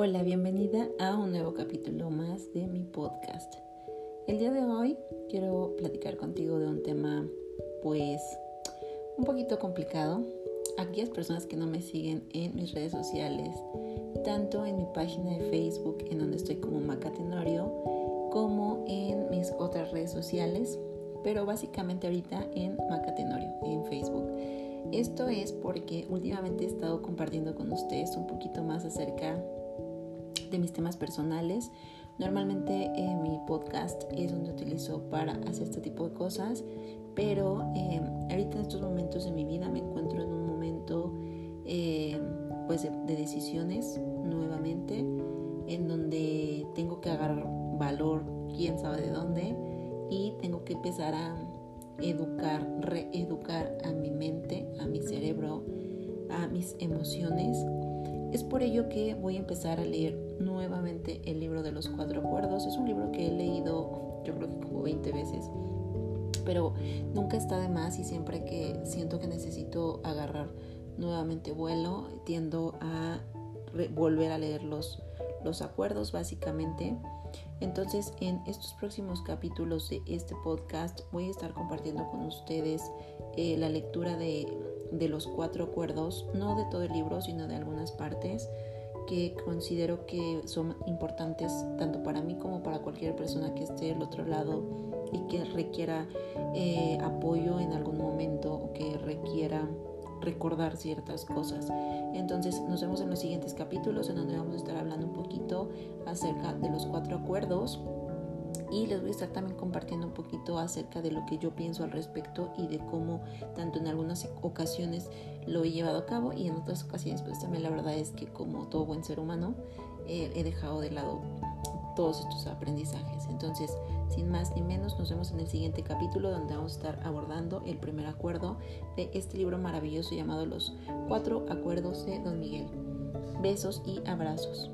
Hola, bienvenida a un nuevo capítulo más de mi podcast. El día de hoy quiero platicar contigo de un tema pues un poquito complicado. Aquellas personas que no me siguen en mis redes sociales, tanto en mi página de Facebook en donde estoy como Macatenorio, como en mis otras redes sociales, pero básicamente ahorita en Macatenorio, en Facebook. Esto es porque últimamente he estado compartiendo con ustedes un poquito más acerca de mis temas personales. Normalmente eh, mi podcast es donde utilizo para hacer este tipo de cosas, pero eh, ahorita en estos momentos de mi vida me encuentro en un momento eh, pues de, de, decisiones nuevamente, en donde tengo que agarrar valor, quién sabe de dónde, y tengo que empezar a educar, reeducar a mi mente, a mi cerebro, a mis emociones es por ello que voy a empezar a leer nuevamente el libro de los cuatro acuerdos. Es un libro que he leído yo creo que como 20 veces, pero nunca está de más y siempre que siento que necesito agarrar nuevamente vuelo, tiendo a volver a leer los, los acuerdos básicamente. Entonces en estos próximos capítulos de este podcast voy a estar compartiendo con ustedes eh, la lectura de de los cuatro acuerdos, no de todo el libro, sino de algunas partes que considero que son importantes tanto para mí como para cualquier persona que esté del otro lado y que requiera eh, apoyo en algún momento o que requiera recordar ciertas cosas. Entonces nos vemos en los siguientes capítulos en donde vamos a estar hablando un poquito acerca de los cuatro acuerdos y les voy a estar también compartiendo un poquito acerca de lo que yo pienso al respecto y de cómo tanto en algunas ocasiones lo he llevado a cabo y en otras ocasiones pues también la verdad es que como todo buen ser humano eh, he dejado de lado todos estos aprendizajes. Entonces, sin más ni menos, nos vemos en el siguiente capítulo donde vamos a estar abordando el primer acuerdo de este libro maravilloso llamado Los Cuatro Acuerdos de Don Miguel. Besos y abrazos.